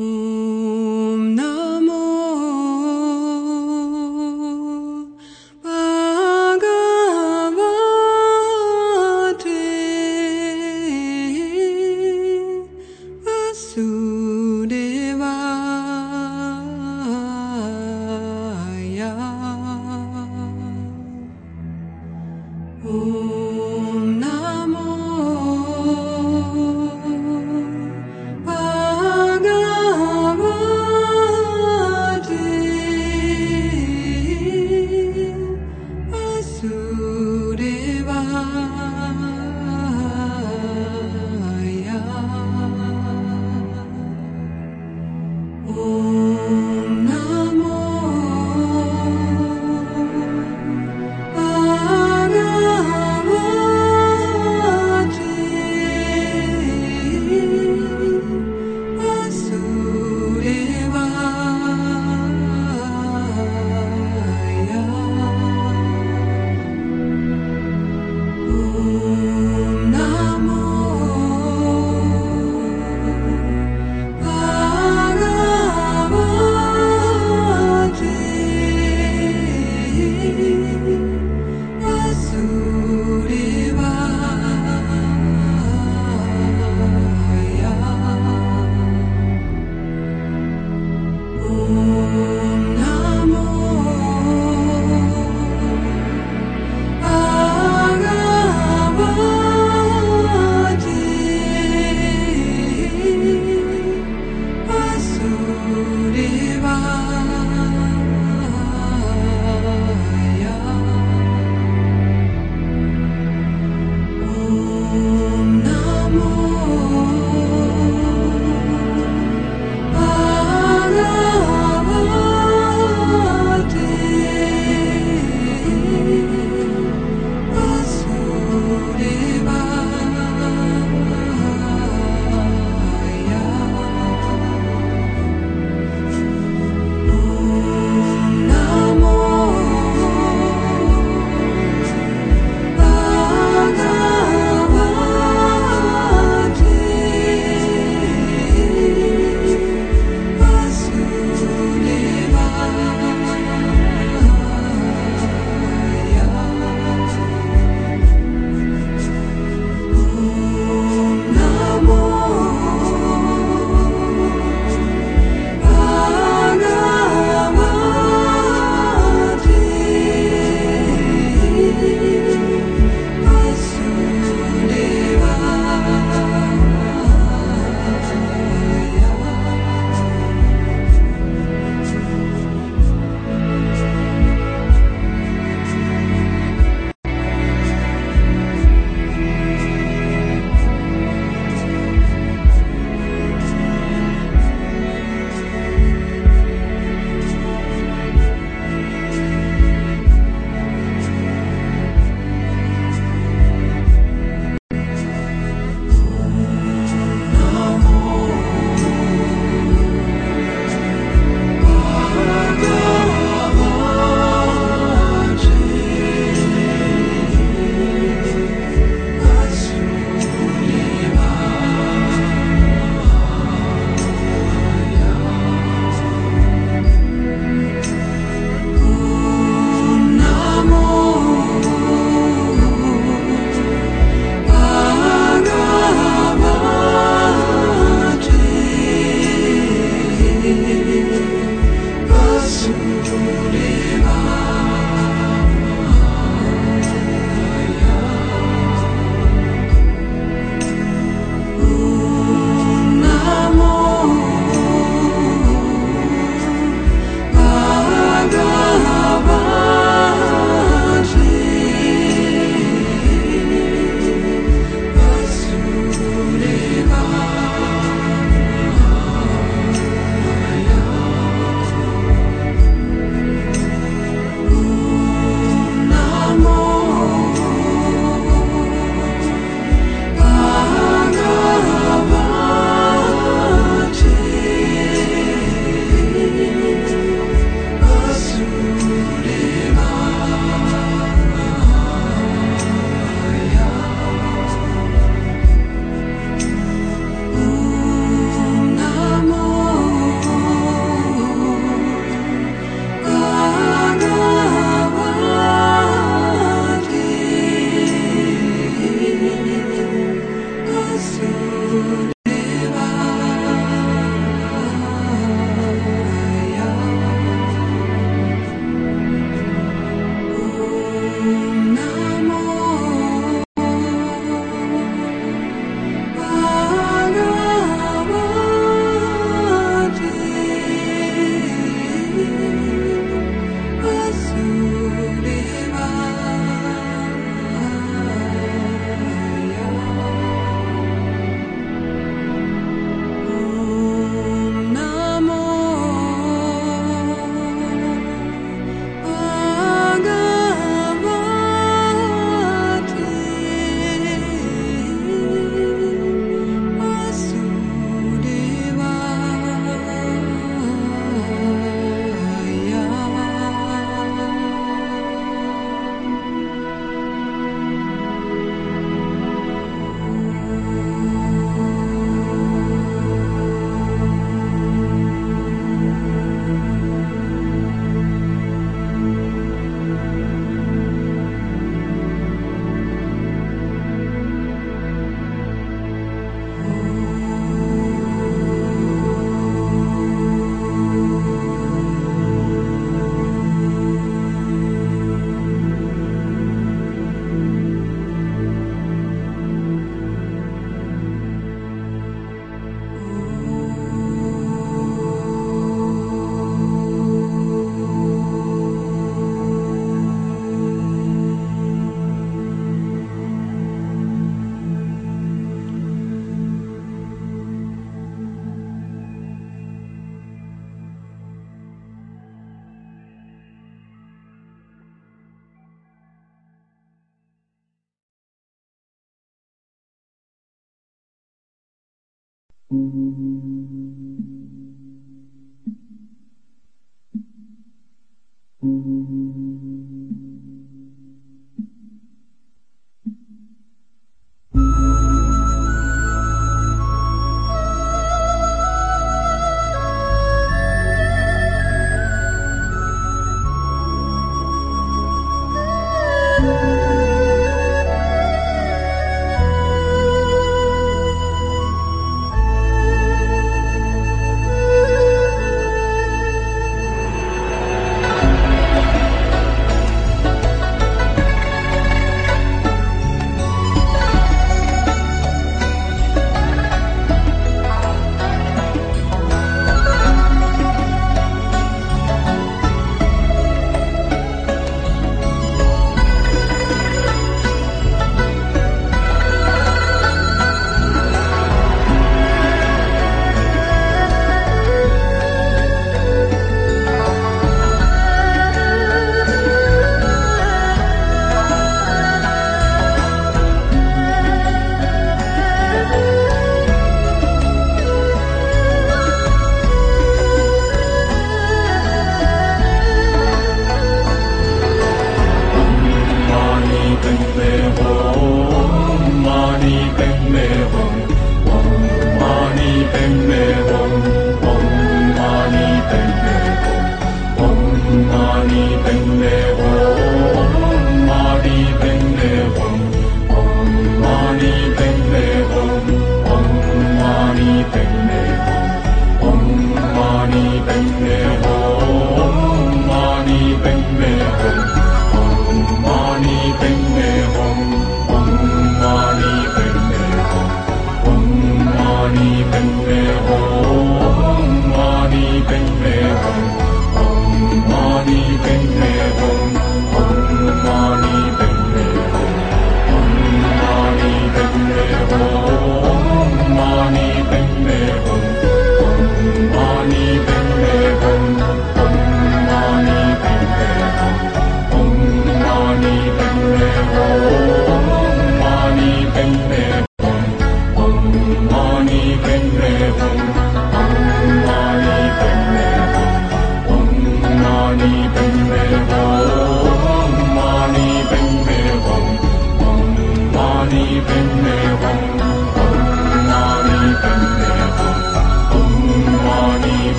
Mm.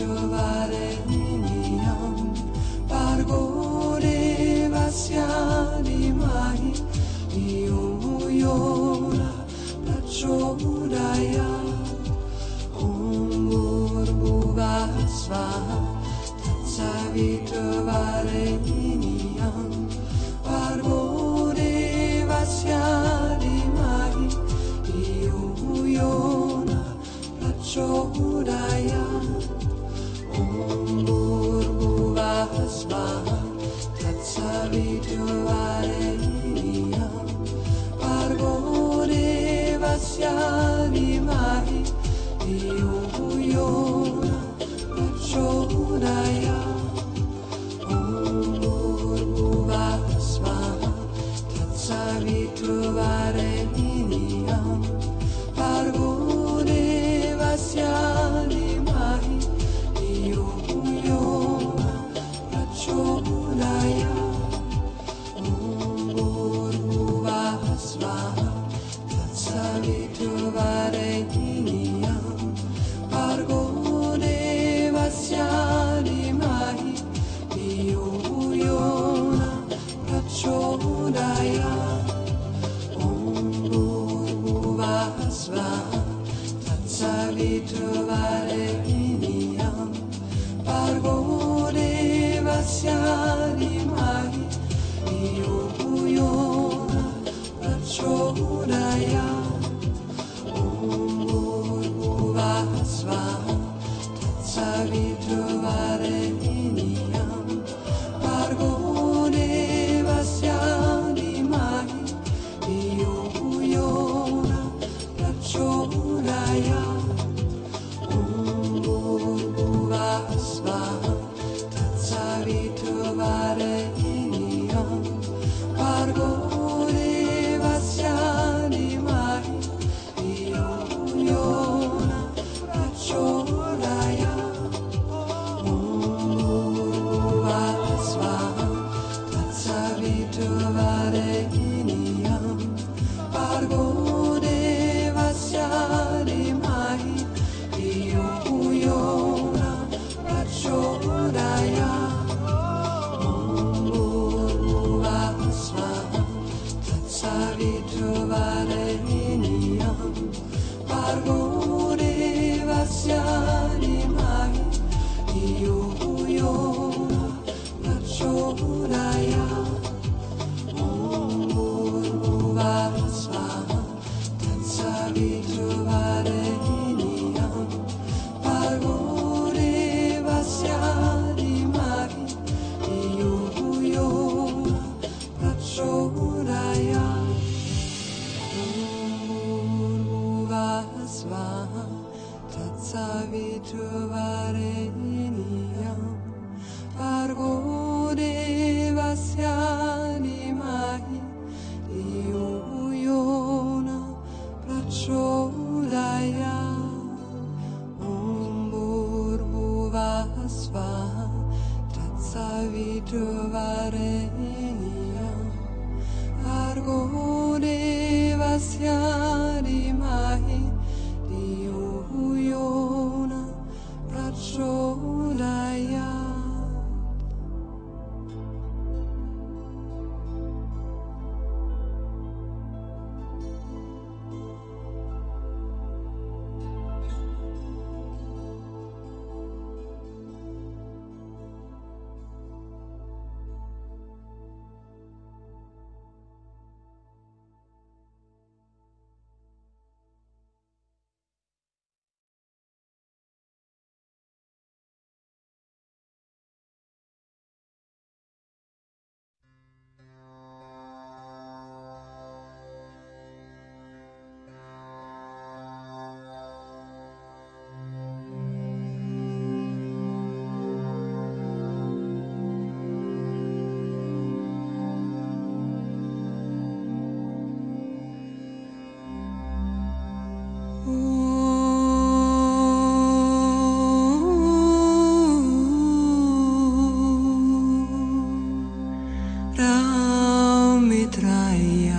giovare pargoleva siani mai io muiola praciodaya ongor buvasva tatsavitavare niniyam pargoleva siani mai io muiola praciodaya Yeah. Ramitraya Om Ramitraya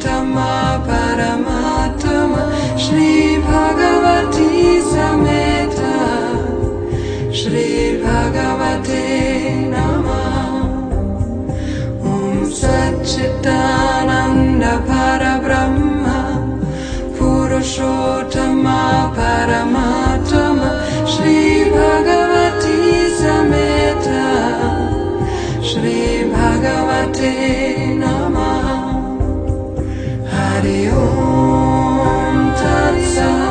Purushotama Shri Bhagavati Sameta Shri Bhagavate Nama Om Satchitananda Shri Bhagavati Sameta Shri Bhagavate sun.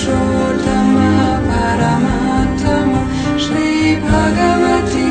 श्रोतमः परमार्थं Shri Bhagwati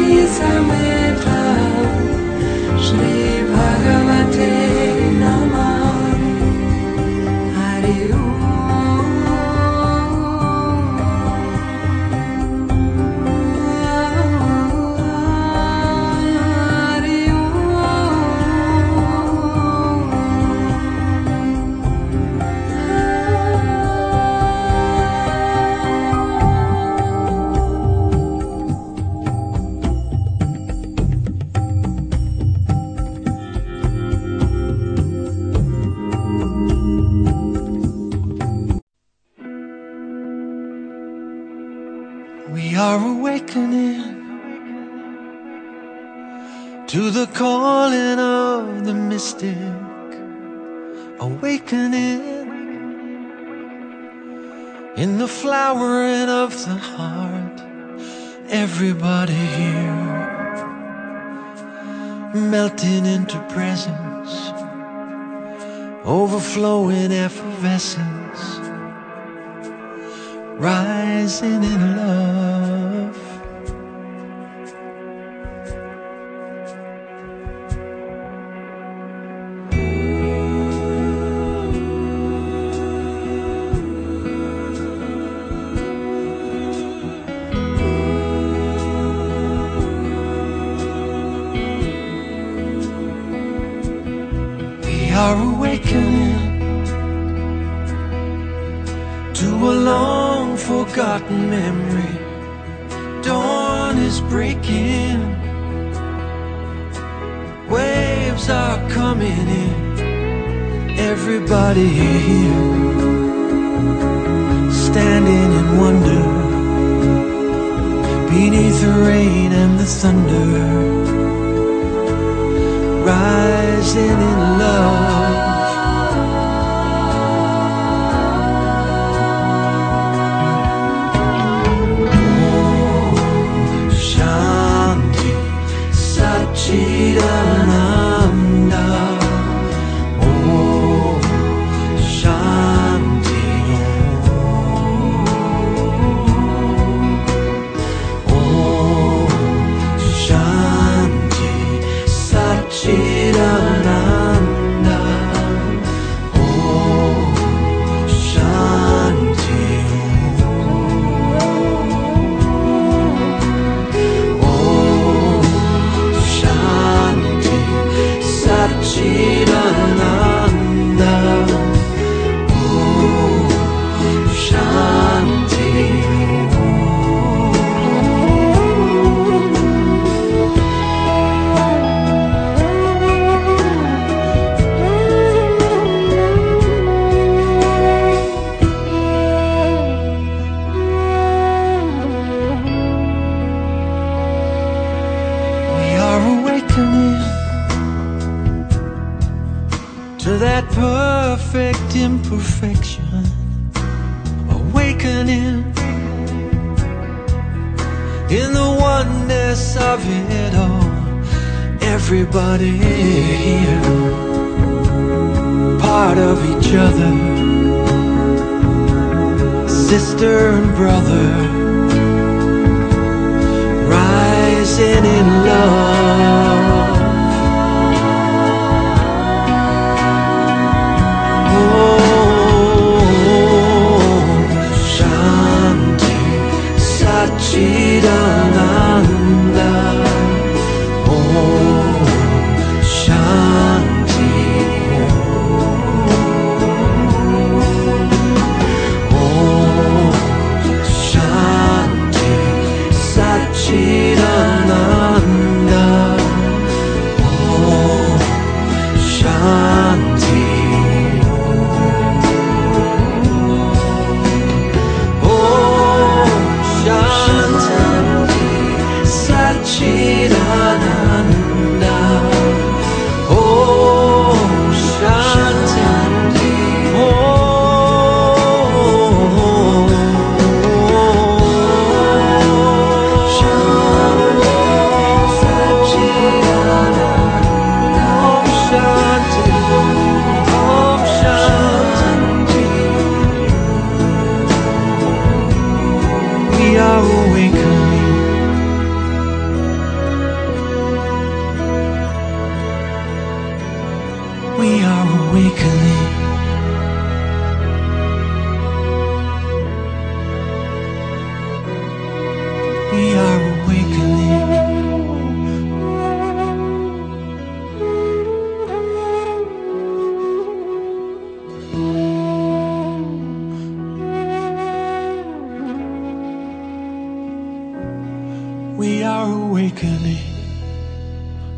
awakening,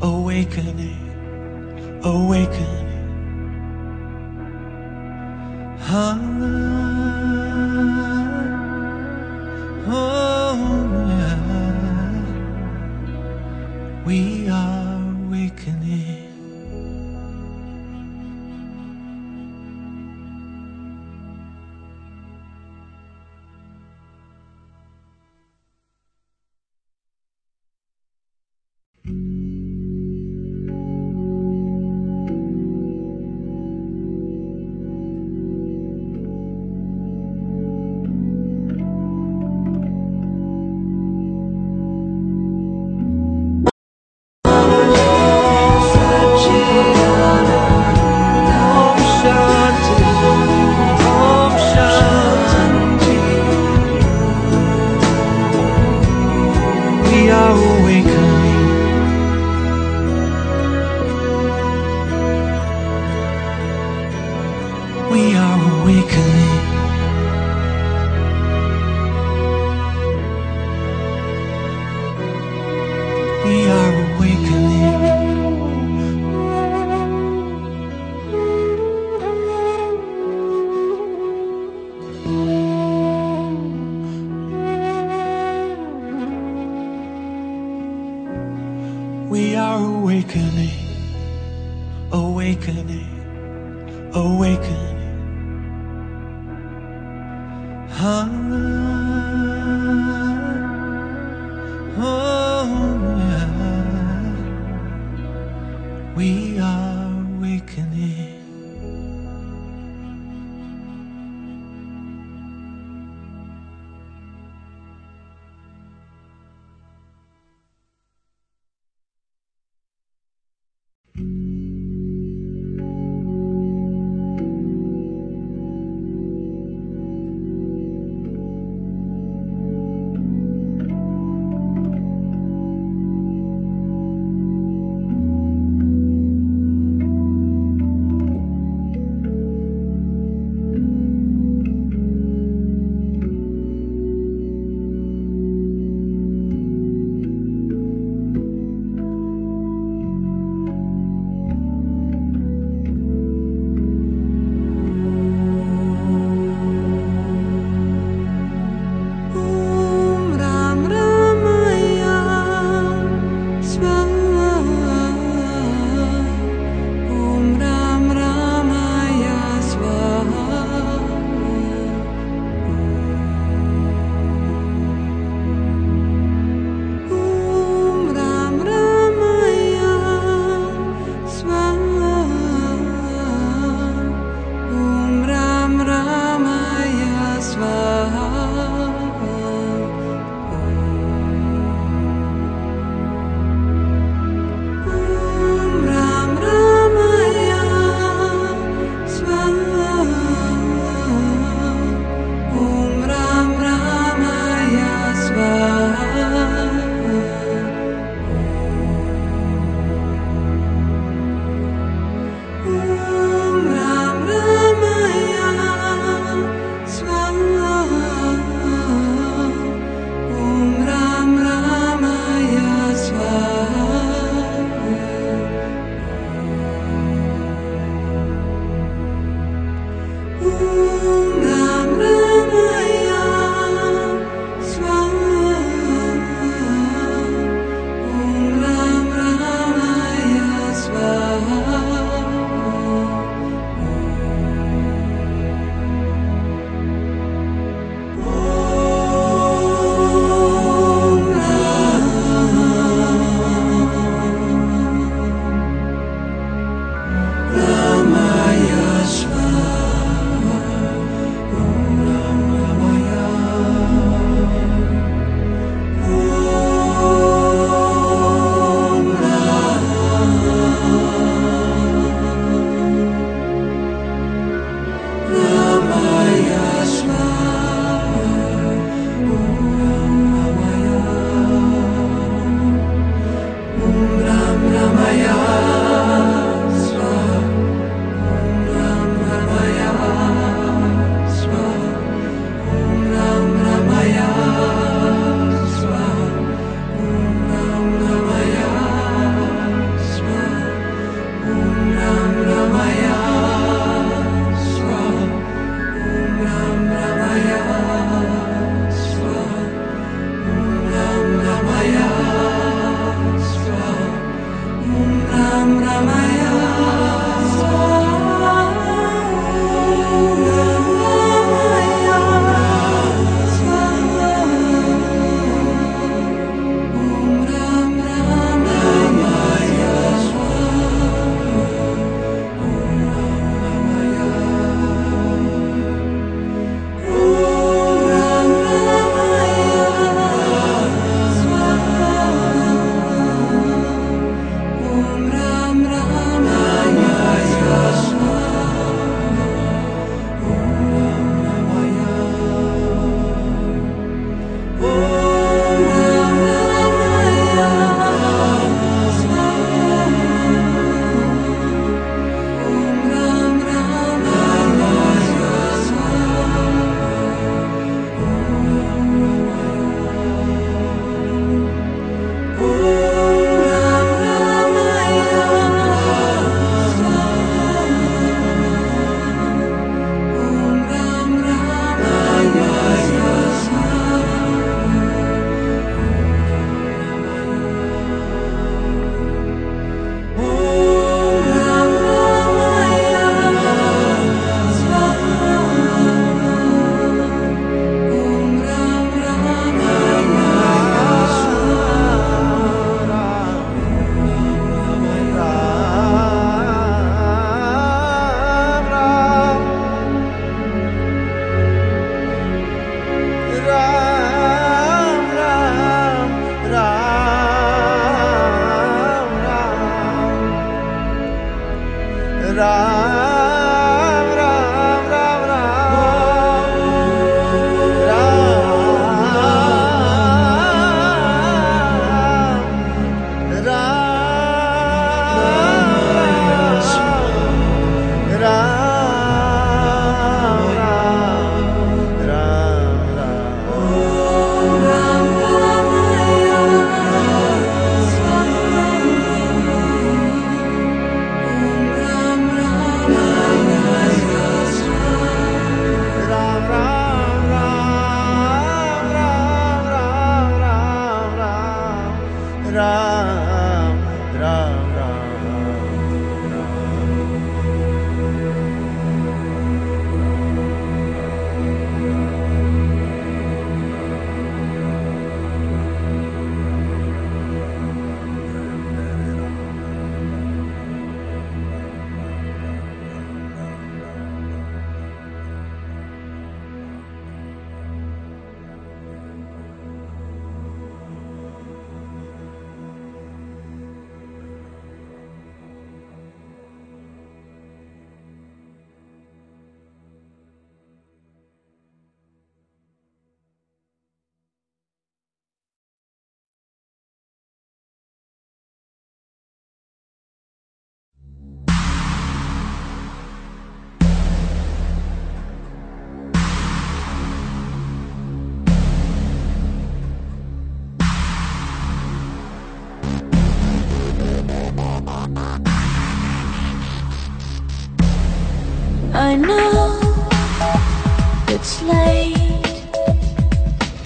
awakening, awakening. Ah,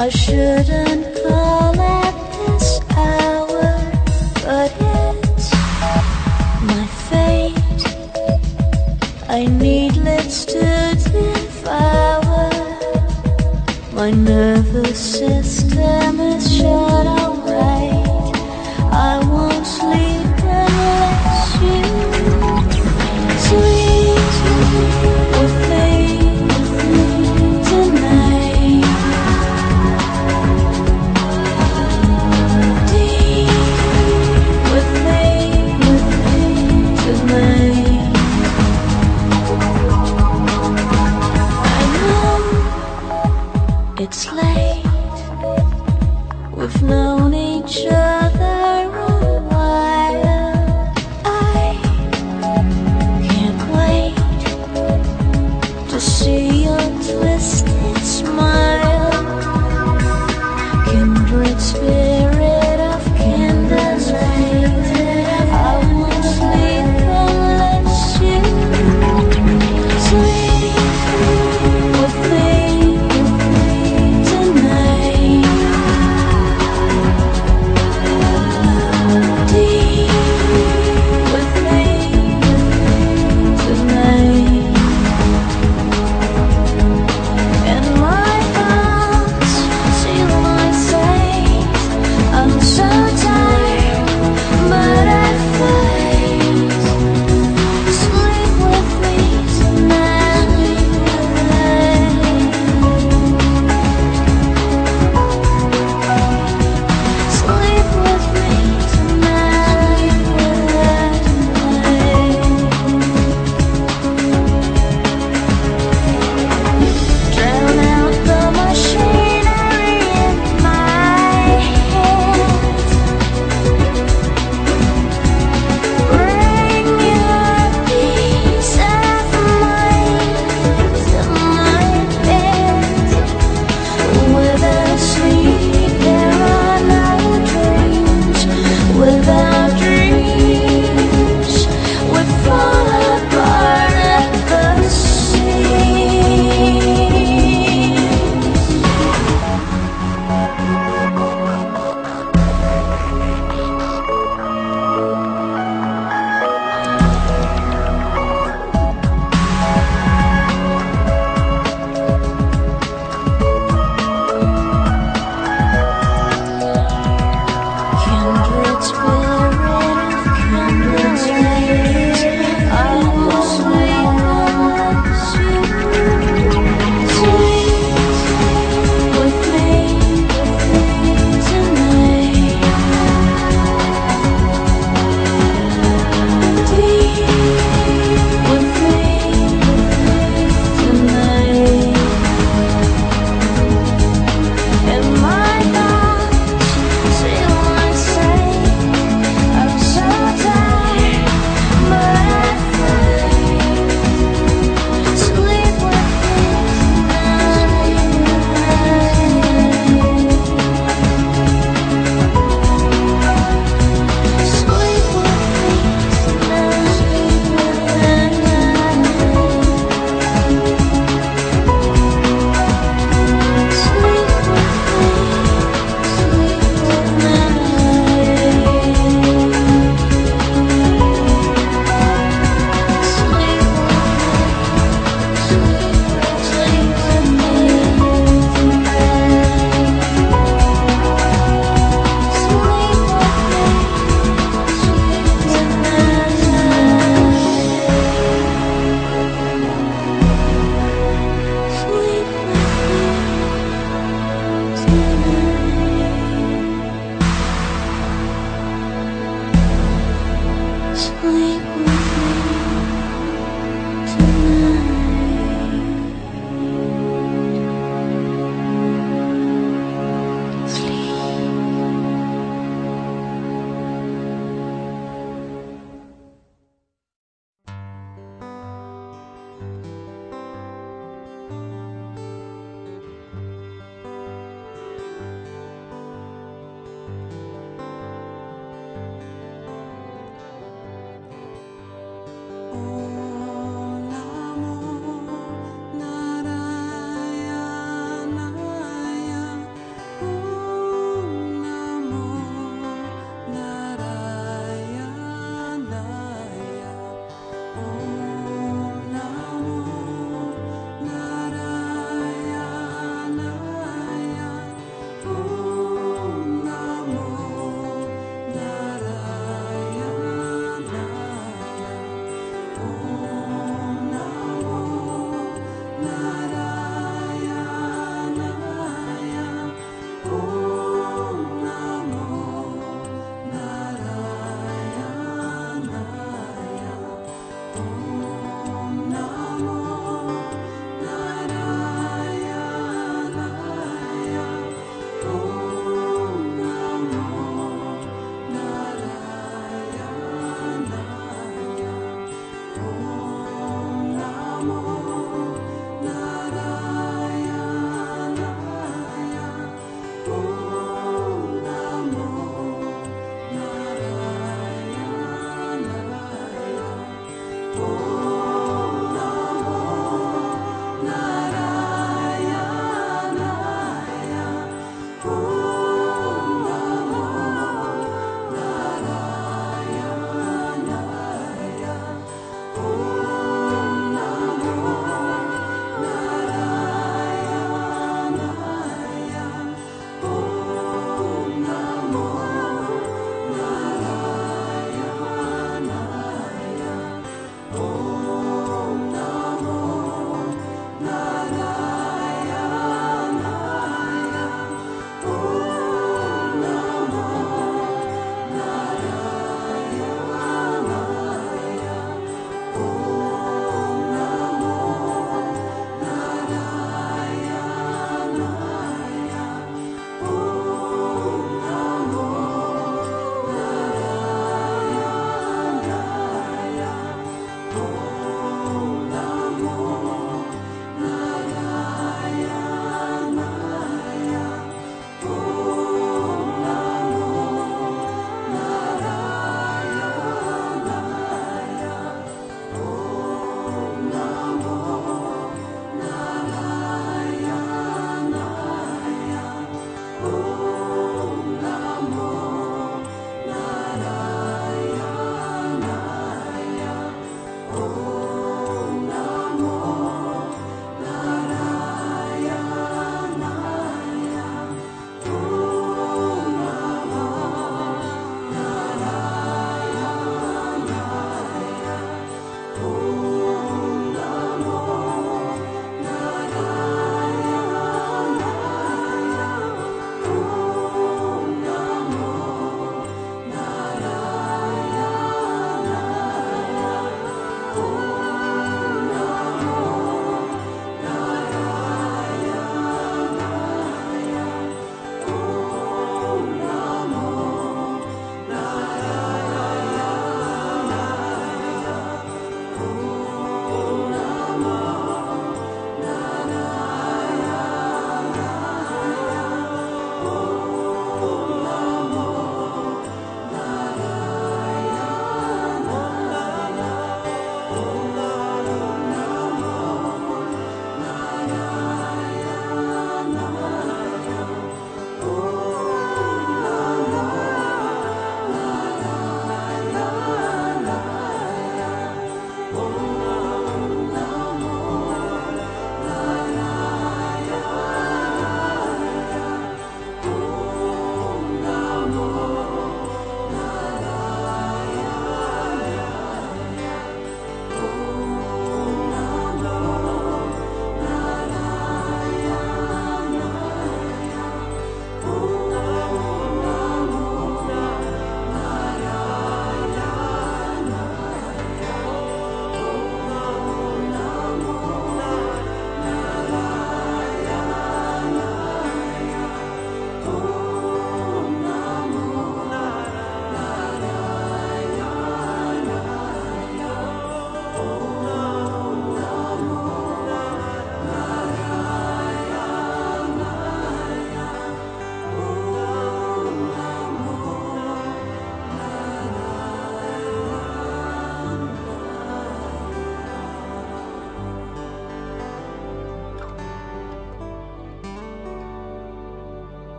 I shouldn't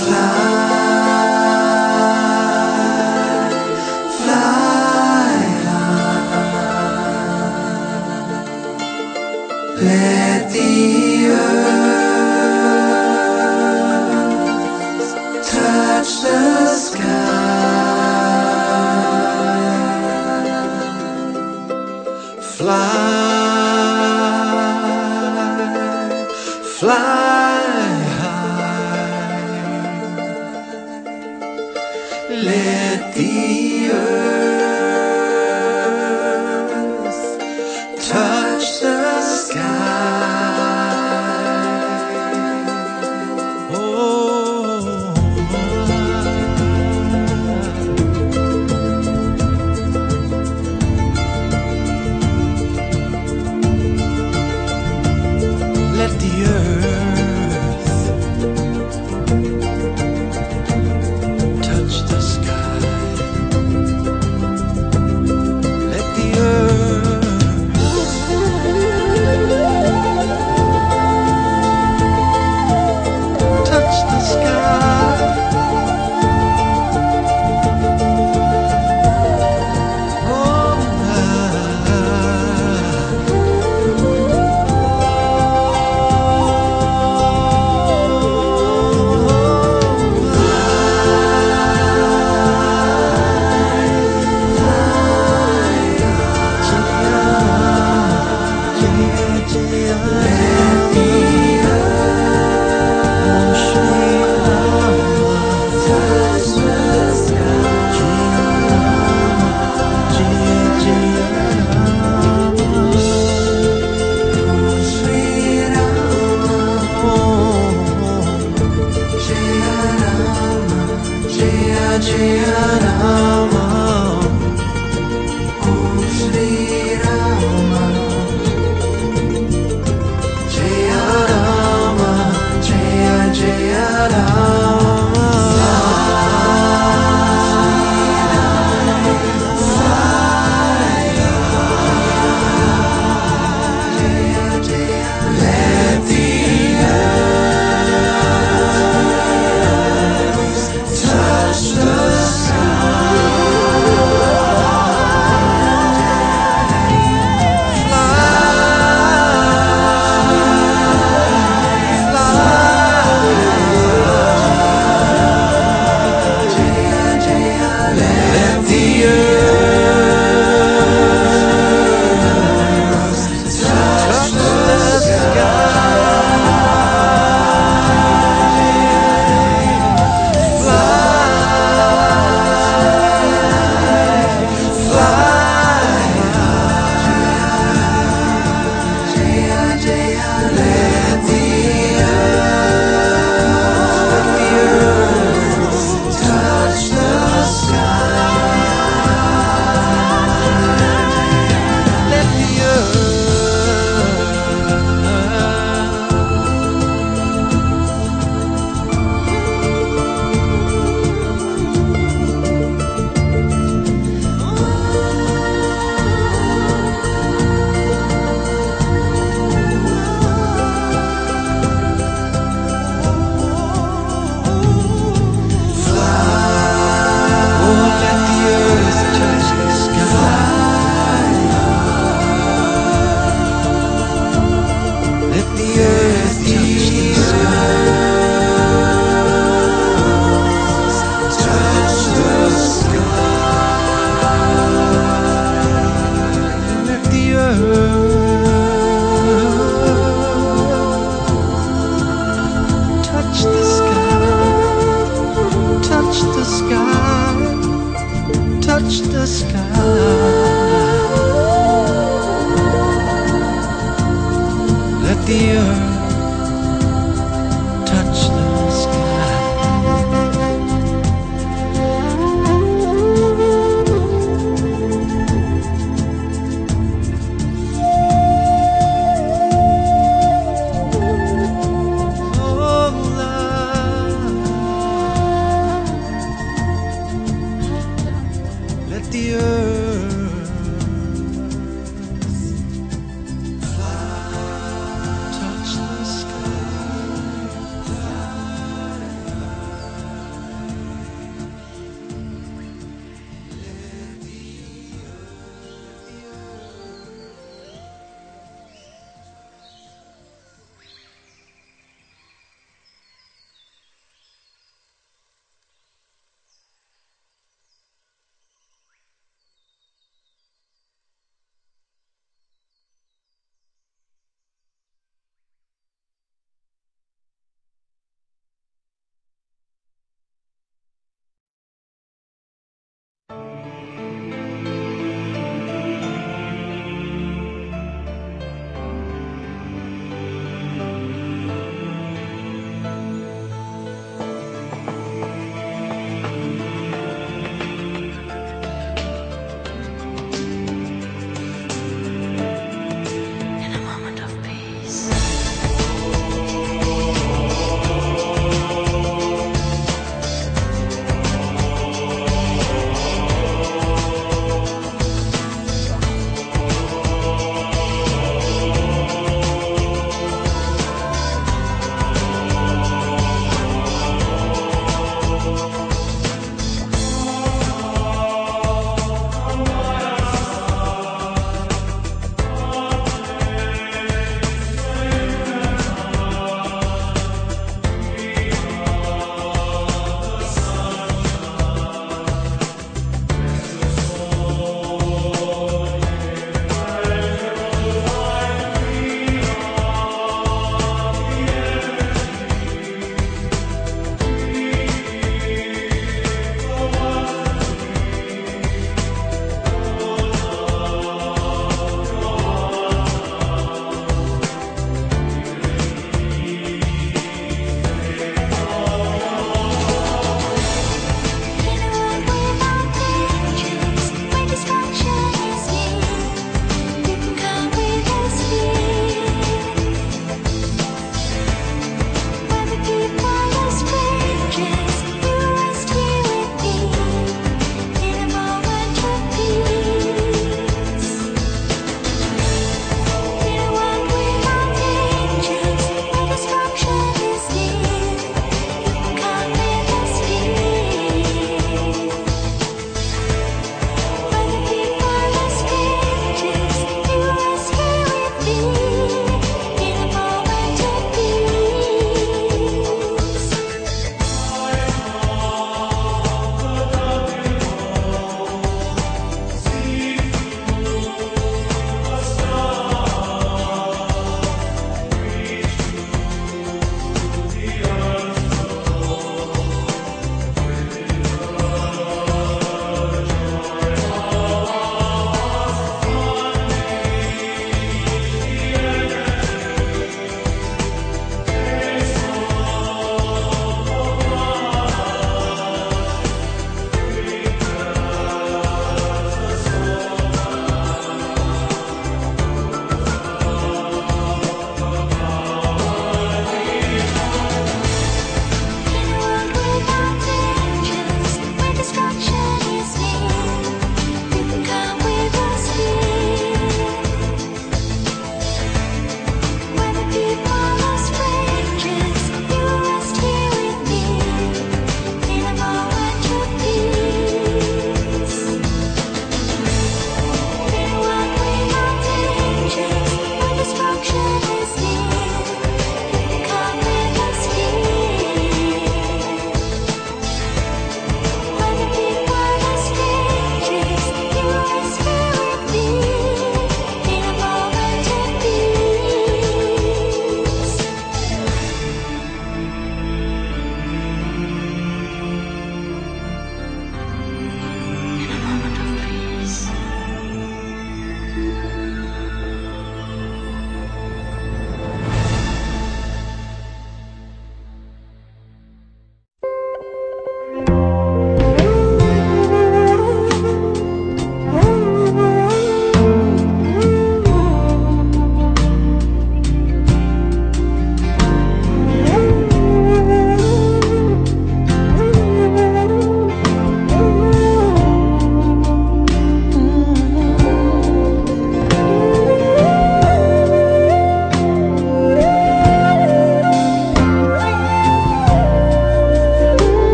Yeah.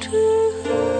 to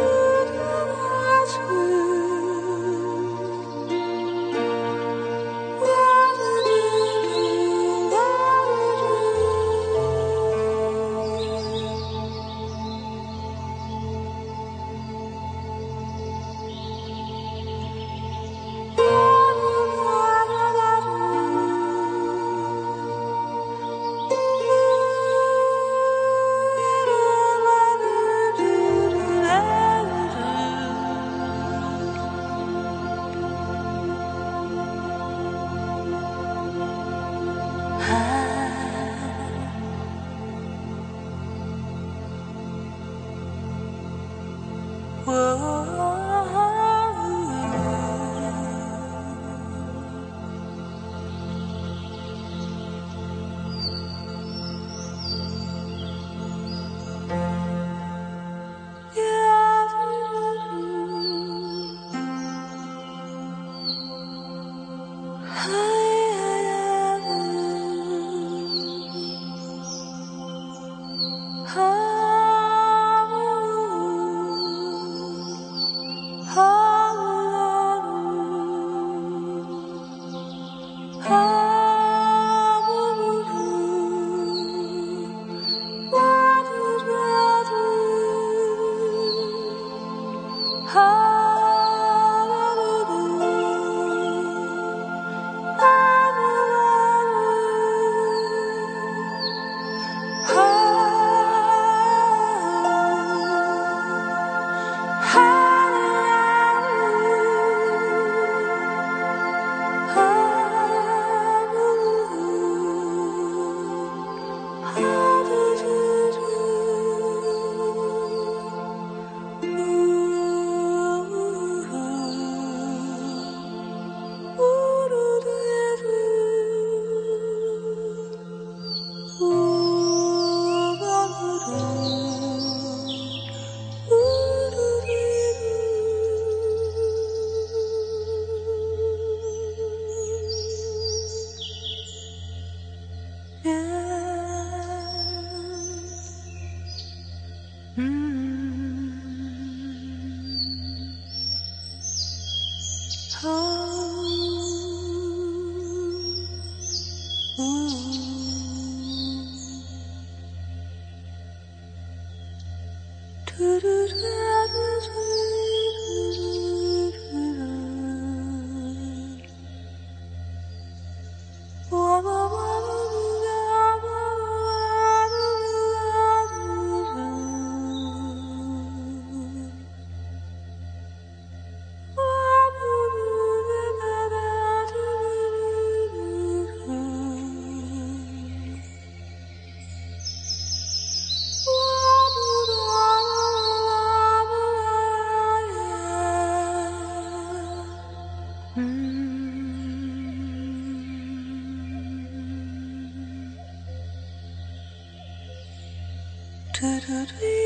could we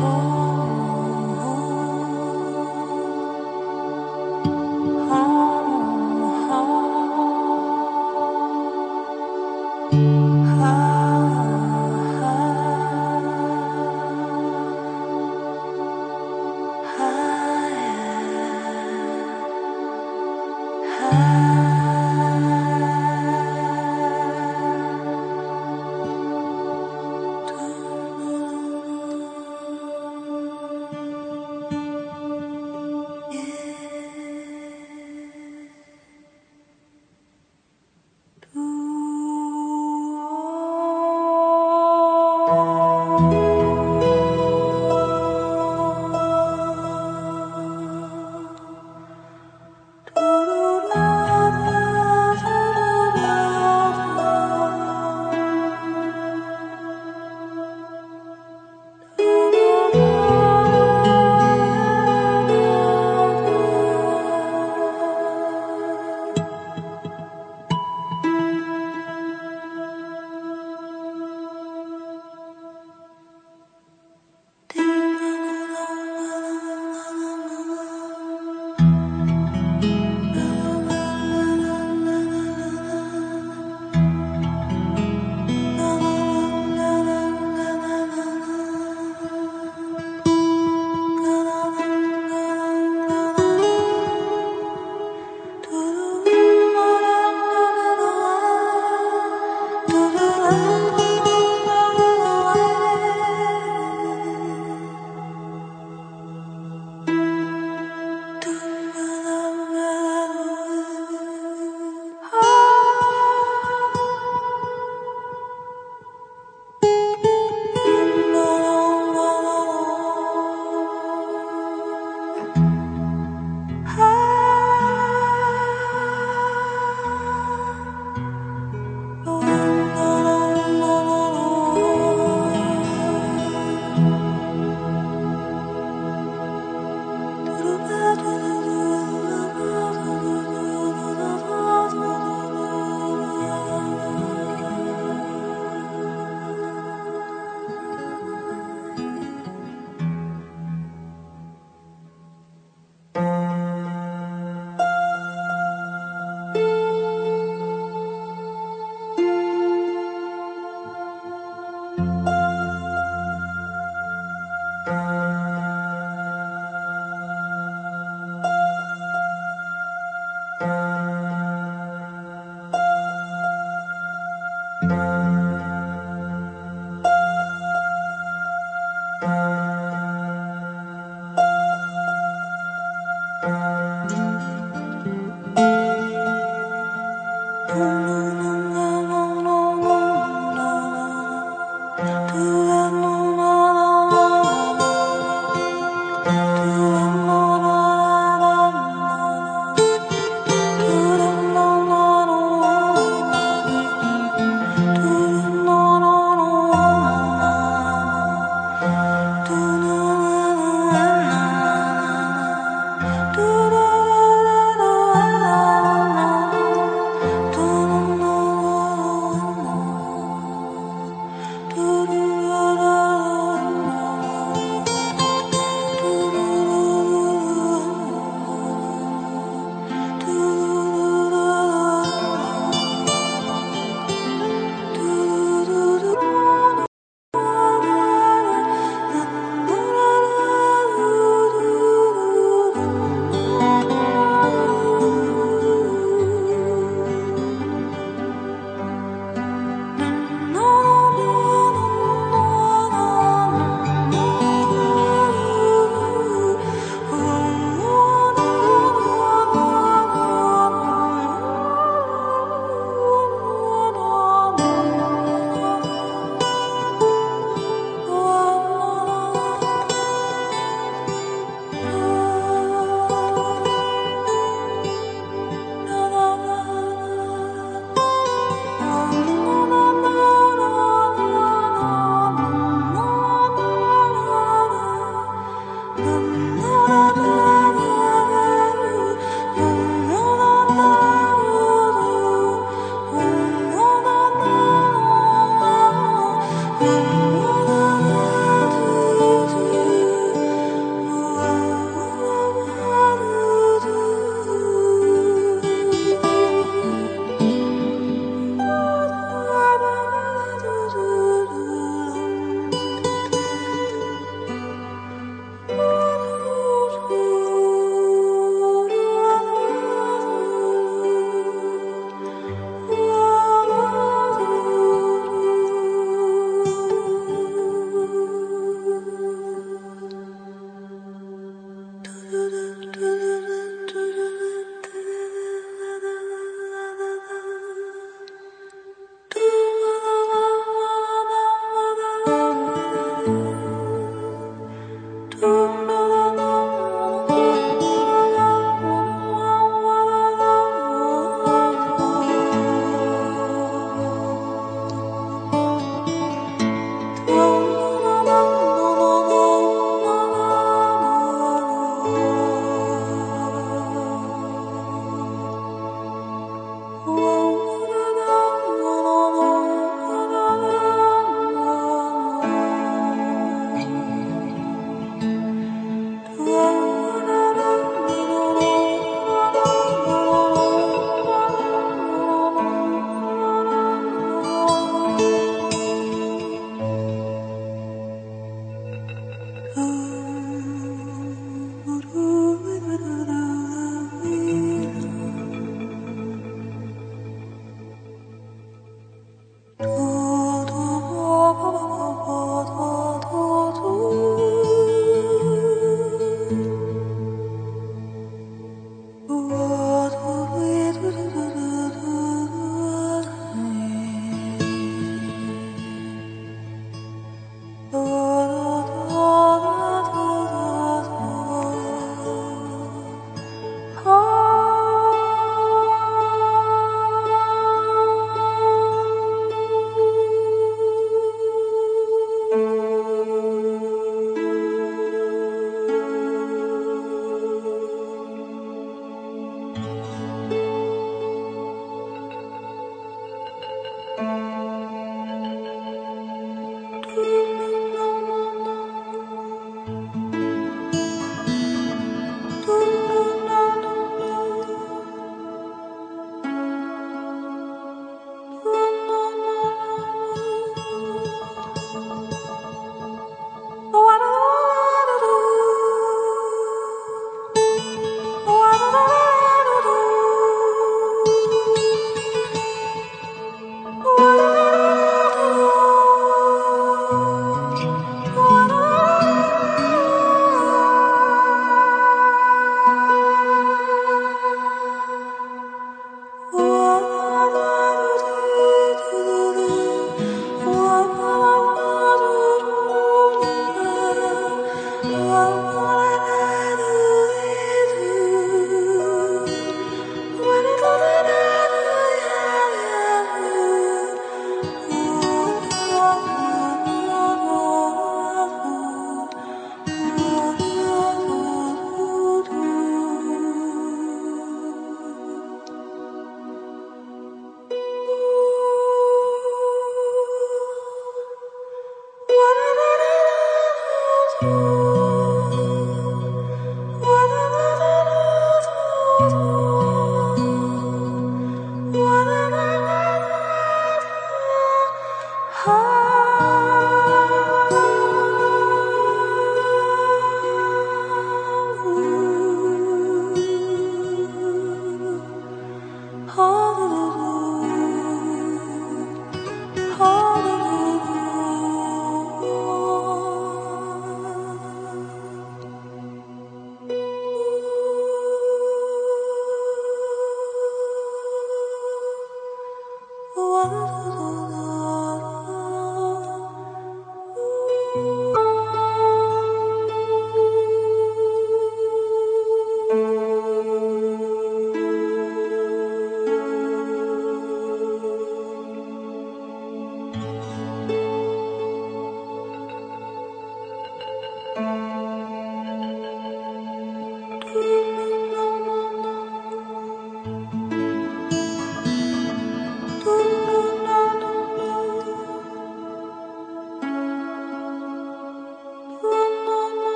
Oh.